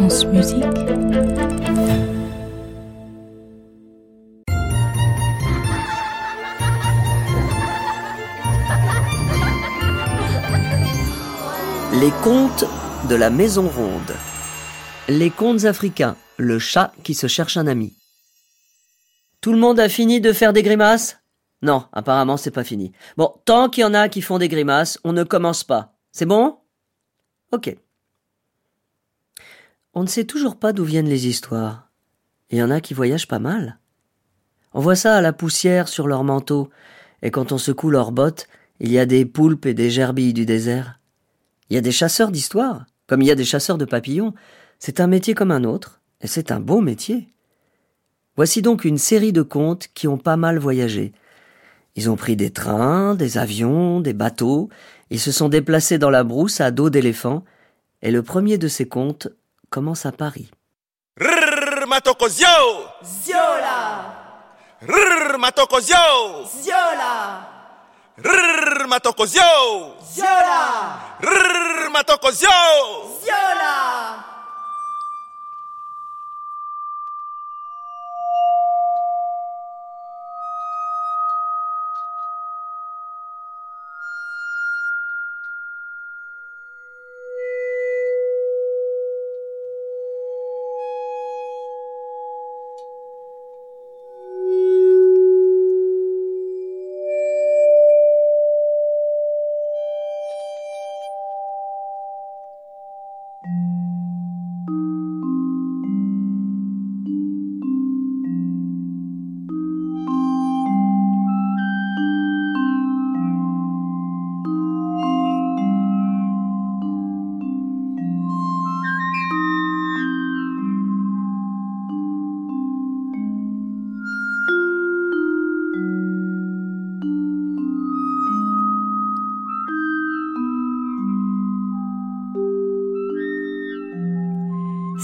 Les contes de la Maison Ronde. Les contes africains. Le chat qui se cherche un ami. Tout le monde a fini de faire des grimaces? Non, apparemment c'est pas fini. Bon, tant qu'il y en a qui font des grimaces, on ne commence pas. C'est bon? Ok. On ne sait toujours pas d'où viennent les histoires. Il y en a qui voyagent pas mal. On voit ça à la poussière sur leur manteau, et quand on secoue leurs bottes, il y a des poulpes et des gerbilles du désert. Il y a des chasseurs d'histoires, comme il y a des chasseurs de papillons. C'est un métier comme un autre, et c'est un beau métier. Voici donc une série de contes qui ont pas mal voyagé. Ils ont pris des trains, des avions, des bateaux, ils se sont déplacés dans la brousse à dos d'éléphant, et le premier de ces contes commence à Paris. Ziola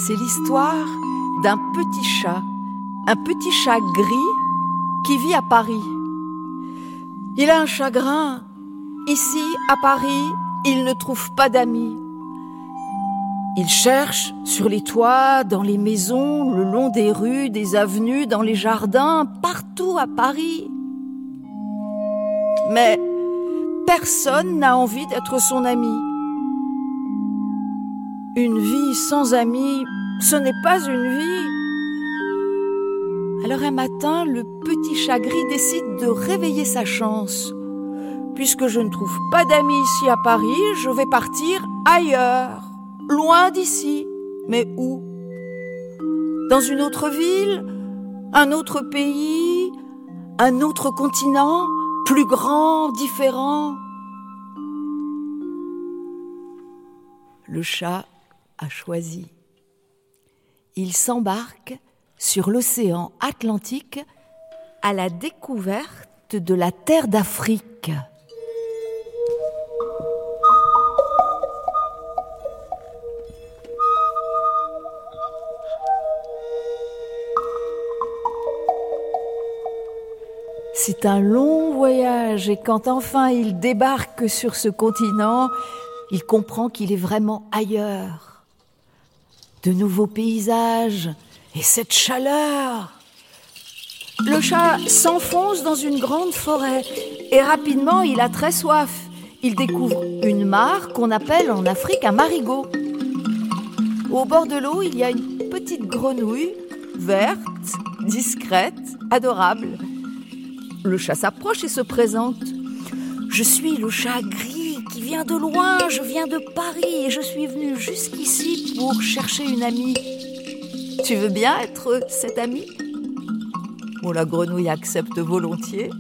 C'est l'histoire d'un petit chat, un petit chat gris qui vit à Paris. Il a un chagrin. Ici, à Paris, il ne trouve pas d'amis. Il cherche sur les toits, dans les maisons, le long des rues, des avenues, dans les jardins, partout à Paris. Mais personne n'a envie d'être son ami. Une vie sans amis, ce n'est pas une vie. Alors un matin, le petit chat gris décide de réveiller sa chance. Puisque je ne trouve pas d'amis ici à Paris, je vais partir ailleurs, loin d'ici. Mais où? Dans une autre ville Un autre pays Un autre continent Plus grand, différent Le chat a choisi. Il s'embarque sur l'océan Atlantique à la découverte de la terre d'Afrique. C'est un long voyage et quand enfin il débarque sur ce continent, il comprend qu'il est vraiment ailleurs. De nouveaux paysages et cette chaleur. Le chat s'enfonce dans une grande forêt et rapidement il a très soif. Il découvre une mare qu'on appelle en Afrique un marigot. Au bord de l'eau, il y a une petite grenouille verte, discrète, adorable. Le chat s'approche et se présente. Je suis le chat gris vient de loin, je viens de Paris et je suis venu jusqu'ici pour chercher une amie. Tu veux bien être cette amie? Bon, la grenouille accepte volontiers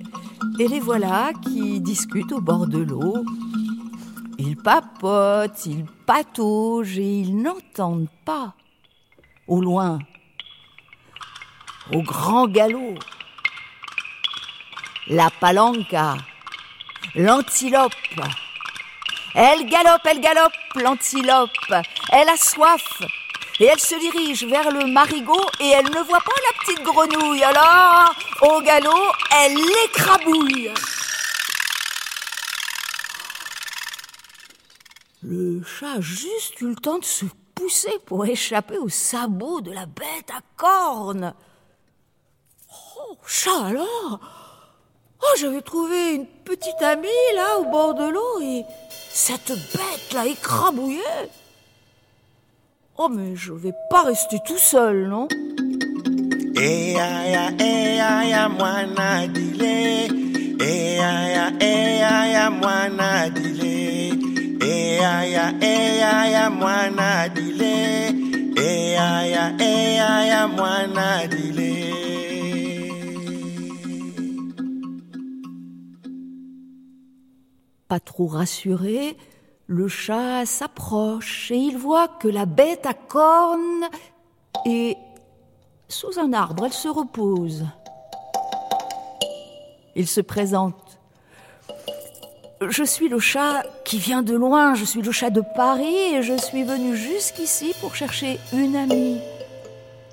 et les voilà qui discutent au bord de l'eau. Ils papotent, ils pataugent et ils n'entendent pas. Au loin, au grand galop, la palanca, l'antilope. Elle galope, elle galope, l'antilope. Elle a soif. Et elle se dirige vers le marigot et elle ne voit pas la petite grenouille. Alors, au galop, elle l'écrabouille. Le chat a juste eu le temps de se poussé pour échapper aux sabots de la bête à cornes. Oh, chat alors Oh, j'avais trouvé une petite amie là au bord de l'eau et cette bête l'a écrabouillée. Oh, mais je vais pas rester tout seul, non? Dile. Trop rassuré, le chat s'approche et il voit que la bête à cornes est sous un arbre. Elle se repose. Il se présente. Je suis le chat qui vient de loin, je suis le chat de Paris et je suis venu jusqu'ici pour chercher une amie.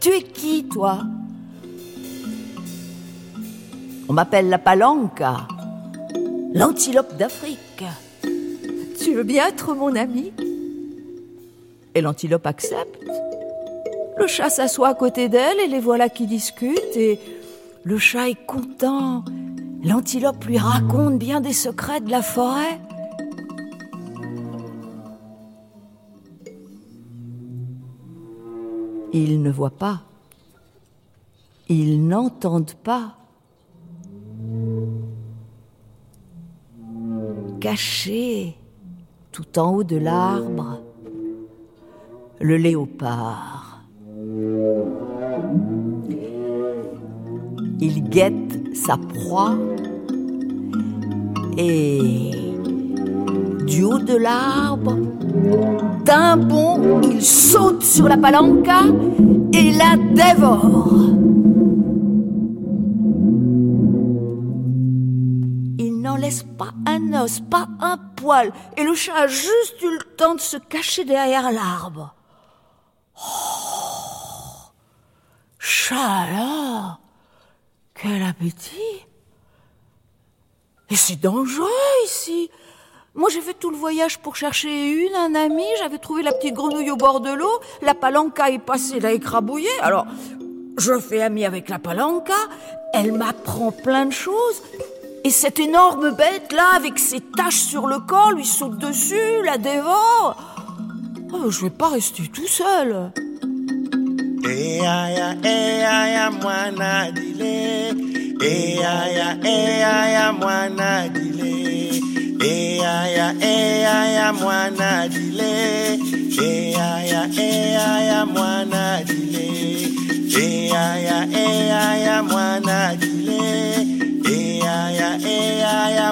Tu es qui, toi? On m'appelle la palanca, l'antilope d'Afrique. Tu veux bien être mon ami? Et l'antilope accepte. Le chat s'assoit à côté d'elle et les voilà qui discutent et le chat est content. L'antilope lui raconte bien des secrets de la forêt. Ils ne voient pas. Ils n'entendent pas. Caché tout en haut de l'arbre, le léopard. Il guette sa proie et du haut de l'arbre, d'un bond, il saute sur la palanca et la dévore. Pas un os, pas un poil, et le chat a juste eu le temps de se cacher derrière l'arbre. Oh, chat là, quel appétit Et c'est dangereux ici. Moi, j'ai fait tout le voyage pour chercher une, un ami. J'avais trouvé la petite grenouille au bord de l'eau. La palanca est passée, l'a écrabouillée. Alors, je fais ami avec la palanca. Elle m'apprend plein de choses. Et cette énorme bête là, avec ses taches sur le corps, lui saute dessus, la dévore. Oh, je vais pas rester tout seul.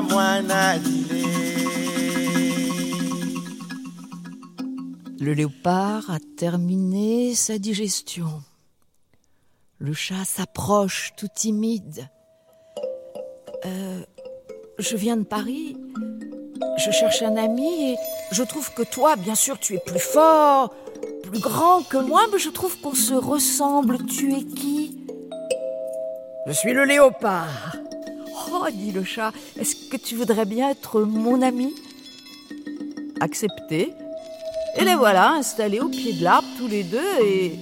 Mwana. Le léopard a terminé sa digestion. Le chat s'approche tout timide. Euh, je viens de Paris. Je cherche un ami et je trouve que toi, bien sûr, tu es plus fort, plus grand que moi, mais je trouve qu'on se ressemble. Tu es qui? Je suis le léopard. Oh, dit le chat, est-ce que tu voudrais bien être mon ami? Accepté. Et les voilà installés au pied de l'arbre tous les deux et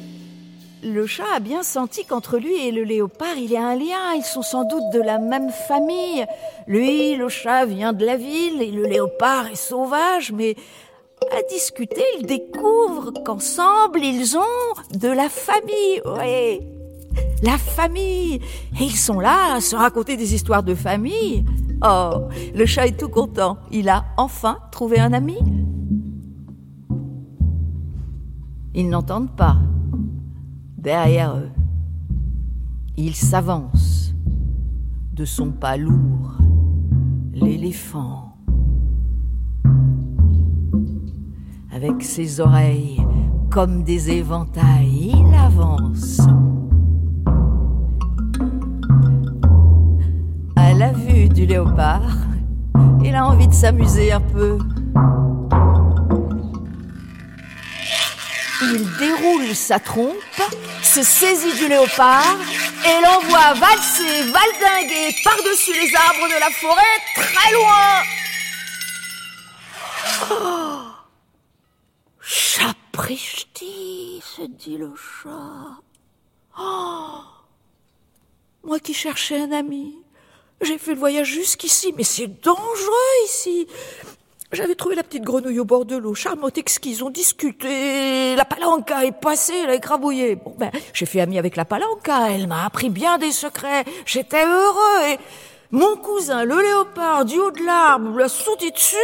le chat a bien senti qu'entre lui et le léopard il y a un lien. Ils sont sans doute de la même famille. Lui, le chat vient de la ville et le léopard est sauvage, mais à discuter, ils découvrent qu'ensemble ils ont de la famille. Oui, la famille. Et ils sont là à se raconter des histoires de famille. Oh, le chat est tout content. Il a enfin trouvé un ami. Ils n'entendent pas. Derrière eux, il s'avance. De son pas lourd, l'éléphant. Avec ses oreilles comme des éventails, il avance. De s'amuser un peu. Il déroule sa trompe, se saisit du léopard et l'envoie valser, valdinguer par-dessus les arbres de la forêt très loin. Oh Chat Sapristi, se dit le chat. Oh Moi qui cherchais un ami, j'ai fait le voyage jusqu'ici, mais c'est dangereux ici. J'avais trouvé la petite grenouille au bord de l'eau, charmante, exquise, on discutait, la palanca est passée, elle a écrabouillé. Bon ben, j'ai fait ami avec la palanca, elle m'a appris bien des secrets, j'étais heureux et mon cousin, le léopard, du haut de l'arbre, l'a sauté dessus,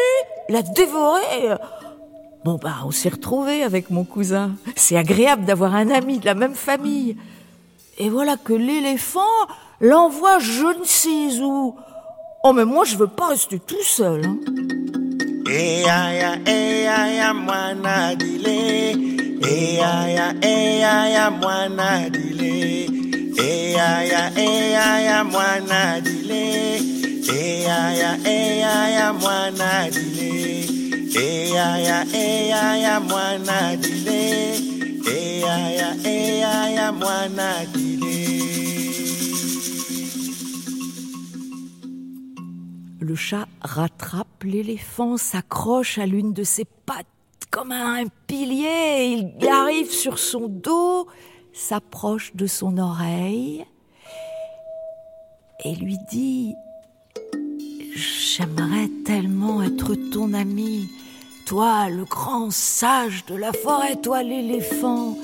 l'a dévoré. Bon ben, on s'est retrouvés avec mon cousin. C'est agréable d'avoir un ami de la même famille. Et voilà que l'éléphant l'envoie je ne sais où. Oh mais moi je veux pas rester tout seul. Hein. Le chat rattrape l'éléphant, s'accroche à l'une de ses pattes comme à un pilier. Il arrive sur son dos, s'approche de son oreille et lui dit J'aimerais tellement être ton ami. Toi, le grand sage de la forêt, toi, l'éléphant.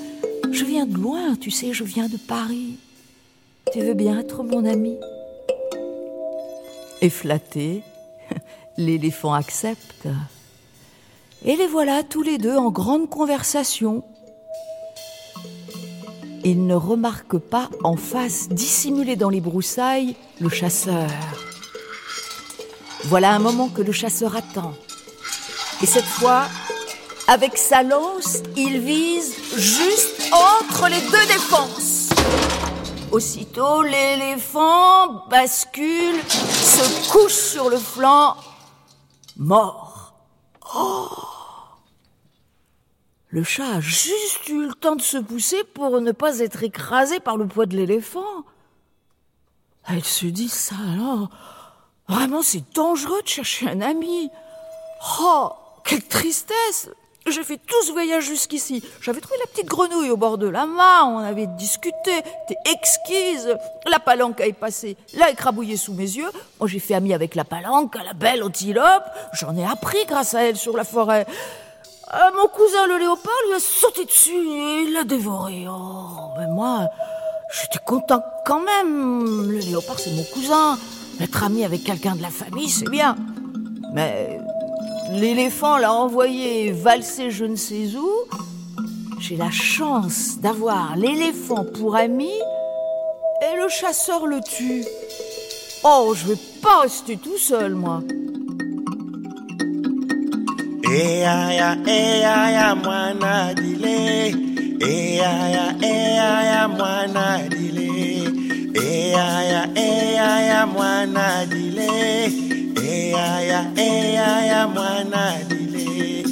Je viens de loin, tu sais, je viens de Paris. Tu veux bien être mon ami? Et flatté, l'éléphant accepte. Et les voilà tous les deux en grande conversation. Ils ne remarquent pas en face, dissimulé dans les broussailles, le chasseur. Voilà un moment que le chasseur attend. Et cette fois, avec sa lance, il vise juste entre les deux défenses. Aussitôt, l'éléphant bascule, couche sur le flanc, mort. Oh le chat a juste eu le temps de se pousser pour ne pas être écrasé par le poids de l'éléphant. Elle se dit ça alors. Vraiment, c'est dangereux de chercher un ami. Oh, quelle tristesse j'ai fait tout ce voyage jusqu'ici. J'avais trouvé la petite grenouille au bord de la mare, on avait discuté, t'es exquise. La palanque est passée, l'a écrabouillée sous mes yeux. Moi j'ai fait ami avec la palanque, la belle antilope. J'en ai appris grâce à elle sur la forêt. Euh, mon cousin le léopard lui a sauté dessus et il l'a dévoré. Oh, mais moi, j'étais content quand même. Le léopard c'est mon cousin. Être ami avec quelqu'un de la famille, c'est bien. Mais L'éléphant l'a envoyé valser je ne sais où. J'ai la chance d'avoir l'éléphant pour ami et le chasseur le tue. Oh, je vais pas rester tout seul, moi. Eaya, eaya, mwana dile. Mwana dile.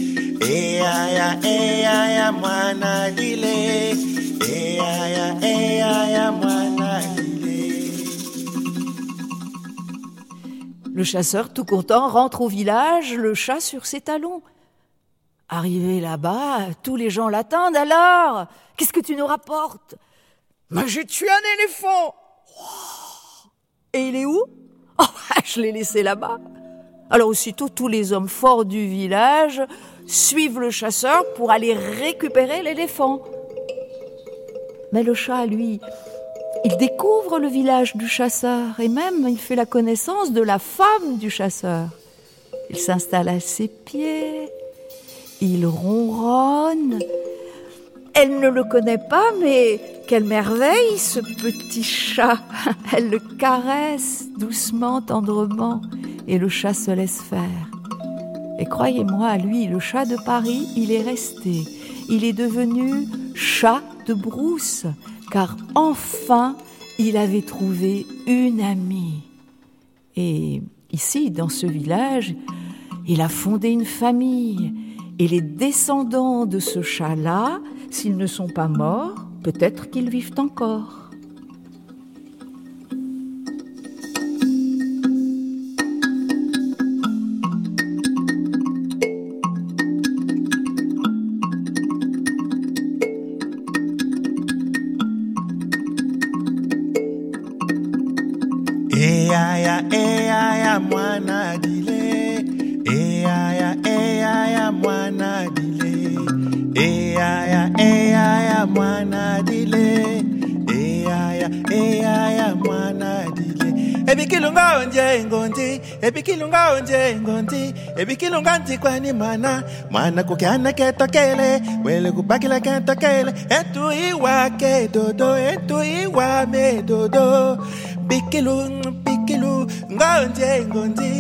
Mwana dile. Mwana dile. Le chasseur, tout content, rentre au village, le chat sur ses talons. Arrivé là-bas, tous les gens l'attendent. Alors, qu'est-ce que tu nous rapportes? Mais j'ai tué un éléphant. Et il est où? Oh, je l'ai laissé là-bas. Alors aussitôt, tous les hommes forts du village suivent le chasseur pour aller récupérer l'éléphant. Mais le chat, lui, il découvre le village du chasseur et même il fait la connaissance de la femme du chasseur. Il s'installe à ses pieds, il ronronne. Elle ne le connaît pas, mais quelle merveille ce petit chat. Elle le caresse doucement, tendrement, et le chat se laisse faire. Et croyez-moi, lui, le chat de Paris, il est resté. Il est devenu chat de brousse, car enfin, il avait trouvé une amie. Et ici, dans ce village, il a fondé une famille. Et les descendants de ce chat-là, s'ils ne sont pas morts, peut-être qu'ils vivent encore. Ngondi ebikilunga onje ngondi ebikilunga ntikwani mana mana kukyana ketokele wele kubakila ketokele etu iwa kedodo etu iwa medodo bikilu bikilu ngonje ngondi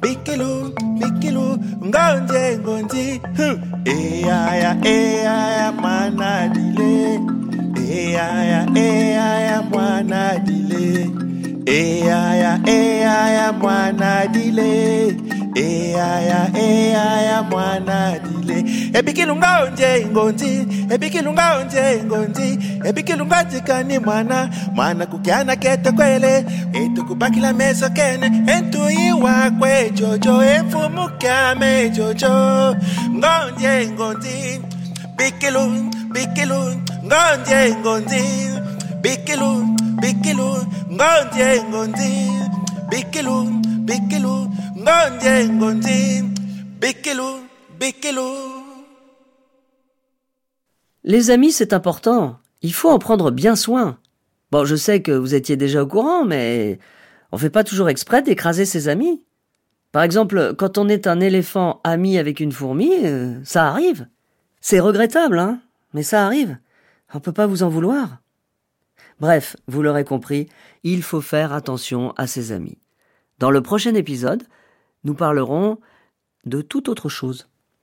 bikilu bikilu ngonje ngondi huh. eyaya eyaya mana dile eyaya eyaya mwana dile Eaya, eaya, mwana dile. Eaya, eaya, mwana dile. Ebikilunga onje ingonzi, ebikilunga onje ingonzi, ebikilunga jikani mwana, mwana kukiana kete kwele, etu kubakila meso kene, entu iwa kwe jojo, efumukia me jojo. Ngonje ingonzi, bikilun, bikilun, ngonje ingonzi, bikilun, Les amis, c'est important. Il faut en prendre bien soin. Bon, je sais que vous étiez déjà au courant, mais on fait pas toujours exprès d'écraser ses amis. Par exemple, quand on est un éléphant ami avec une fourmi, euh, ça arrive. C'est regrettable, hein, mais ça arrive. On peut pas vous en vouloir. Bref, vous l'aurez compris, il faut faire attention à ses amis. Dans le prochain épisode, nous parlerons de toute autre chose.